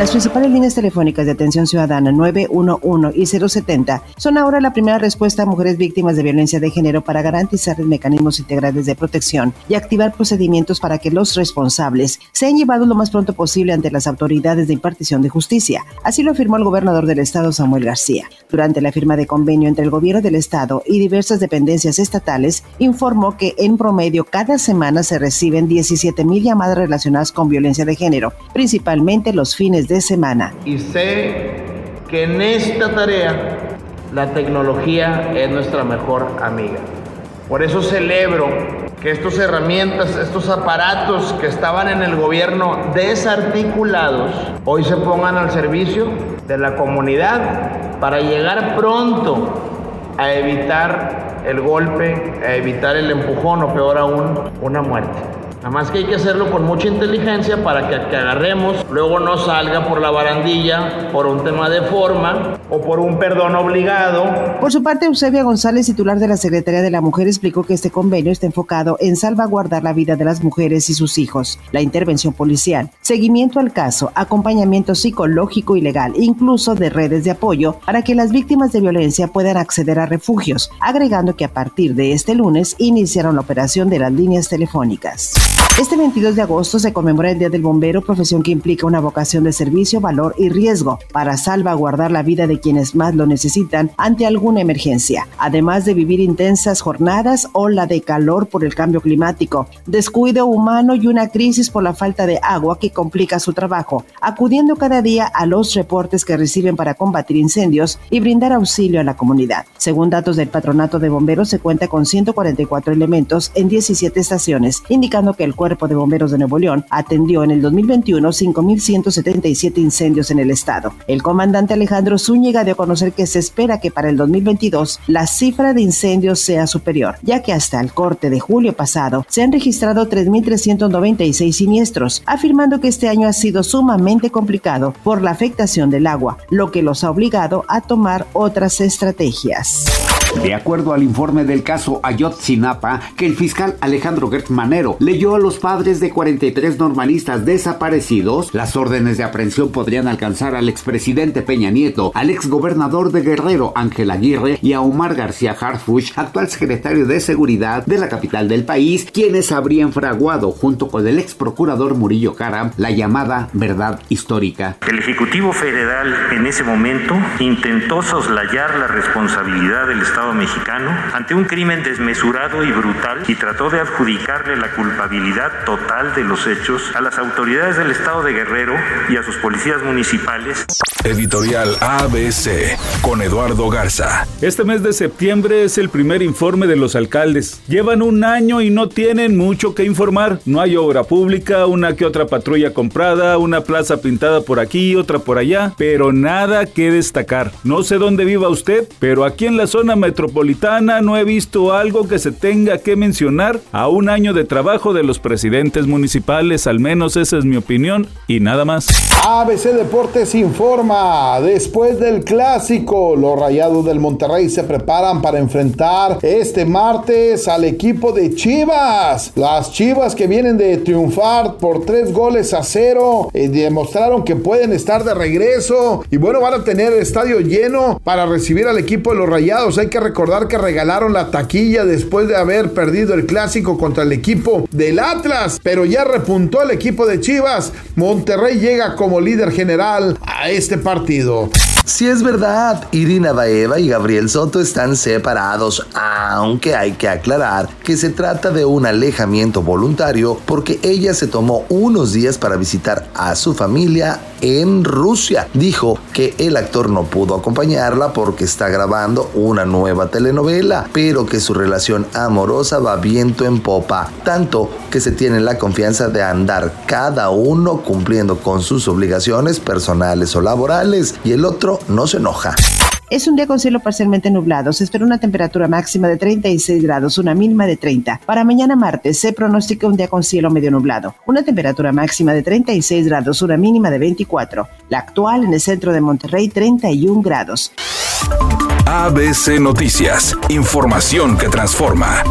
Las principales líneas telefónicas de atención ciudadana 911 y 070 son ahora la primera respuesta a mujeres víctimas de violencia de género para garantizar mecanismos integrales de protección y activar procedimientos para que los responsables sean llevados lo más pronto posible ante las autoridades de impartición de justicia. Así lo afirmó el gobernador del estado Samuel García. Durante la firma de convenio entre el gobierno del estado y diversas dependencias estatales, informó que en promedio cada semana se reciben 17 mil llamadas relacionadas con violencia de género, principalmente los fines Y sé que en esta tarea la tecnología es nuestra mejor amiga. Por eso celebro que estas herramientas, estos aparatos que estaban en el gobierno desarticulados, hoy se pongan al servicio de la comunidad para llegar pronto a evitar el golpe, a evitar el empujón o peor aún, una muerte. Nada más que hay que hacerlo con mucha inteligencia para que, que agarremos, luego no salga por la barandilla por un tema de forma o por un perdón obligado. Por su parte, Eusebia González, titular de la Secretaría de la Mujer, explicó que este convenio está enfocado en salvaguardar la vida de las mujeres y sus hijos, la intervención policial, seguimiento al caso, acompañamiento psicológico y legal, incluso de redes de apoyo para que las víctimas de violencia puedan acceder a refugios, agregando que a partir de este lunes iniciaron la operación de las líneas telefónicas. Este 22 de agosto se conmemora el Día del Bombero, profesión que implica una vocación de servicio, valor y riesgo para salvaguardar la vida de quienes más lo necesitan ante alguna emergencia, además de vivir intensas jornadas, ola de calor por el cambio climático, descuido humano y una crisis por la falta de agua que complica su trabajo, acudiendo cada día a los reportes que reciben para combatir incendios y brindar auxilio a la comunidad. Según datos del Patronato de Bomberos, se cuenta con 144 elementos en 17 estaciones, indicando que el Cuerpo de Bomberos de Nuevo León atendió en el 2021 5.177 incendios en el estado. El comandante Alejandro Zúñiga dio a conocer que se espera que para el 2022 la cifra de incendios sea superior, ya que hasta el corte de julio pasado se han registrado 3.396 siniestros, afirmando que este año ha sido sumamente complicado por la afectación del agua, lo que los ha obligado a tomar otras estrategias. De acuerdo al informe del caso Ayotzinapa, que el fiscal Alejandro Gertz Manero leyó a los padres de 43 normalistas desaparecidos, las órdenes de aprehensión podrían alcanzar al expresidente Peña Nieto, al exgobernador de Guerrero Ángel Aguirre y a Omar García Harfuch, actual secretario de Seguridad de la capital del país, quienes habrían fraguado junto con el ex procurador Murillo Caram la llamada verdad histórica. El Ejecutivo Federal en ese momento intentó soslayar la responsabilidad del Estado mexicano ante un crimen desmesurado y brutal y trató de adjudicarle la culpabilidad total de los hechos a las autoridades del Estado de Guerrero y a sus policías municipales. Editorial ABC con Eduardo Garza. Este mes de septiembre es el primer informe de los alcaldes. Llevan un año y no tienen mucho que informar. No hay obra pública, una que otra patrulla comprada, una plaza pintada por aquí, otra por allá, pero nada que destacar. No sé dónde viva usted, pero aquí en la zona metropolitana no he visto algo que se tenga que mencionar a un año de trabajo de los presidentes municipales, al menos esa es mi opinión y nada más. ABC Deportes informa, después del clásico, los Rayados del Monterrey se preparan para enfrentar este martes al equipo de Chivas. Las Chivas que vienen de triunfar por tres goles a cero, eh, demostraron que pueden estar de regreso y bueno, van a tener el estadio lleno para recibir al equipo de los Rayados. Hay que recordar que regalaron la taquilla después de haber perdido el clásico contra el equipo del Atlas, pero ya repuntó el equipo de Chivas. Monterrey llega como líder general a este partido. Si es verdad, Irina Baeva y Gabriel Soto están separados, aunque hay que aclarar que se trata de un alejamiento voluntario porque ella se tomó unos días para visitar a su familia en Rusia. Dijo que el actor no pudo acompañarla porque está grabando una nueva telenovela, pero que su relación amorosa va viento en popa, tanto que se tiene la confianza de andar cada uno cumpliendo con sus obligaciones personales o laborales y el otro no se enoja. Es un día con cielo parcialmente nublado. Se espera una temperatura máxima de 36 grados, una mínima de 30. Para mañana martes se pronostica un día con cielo medio nublado. Una temperatura máxima de 36 grados, una mínima de 24. La actual en el centro de Monterrey, 31 grados. ABC Noticias, información que transforma.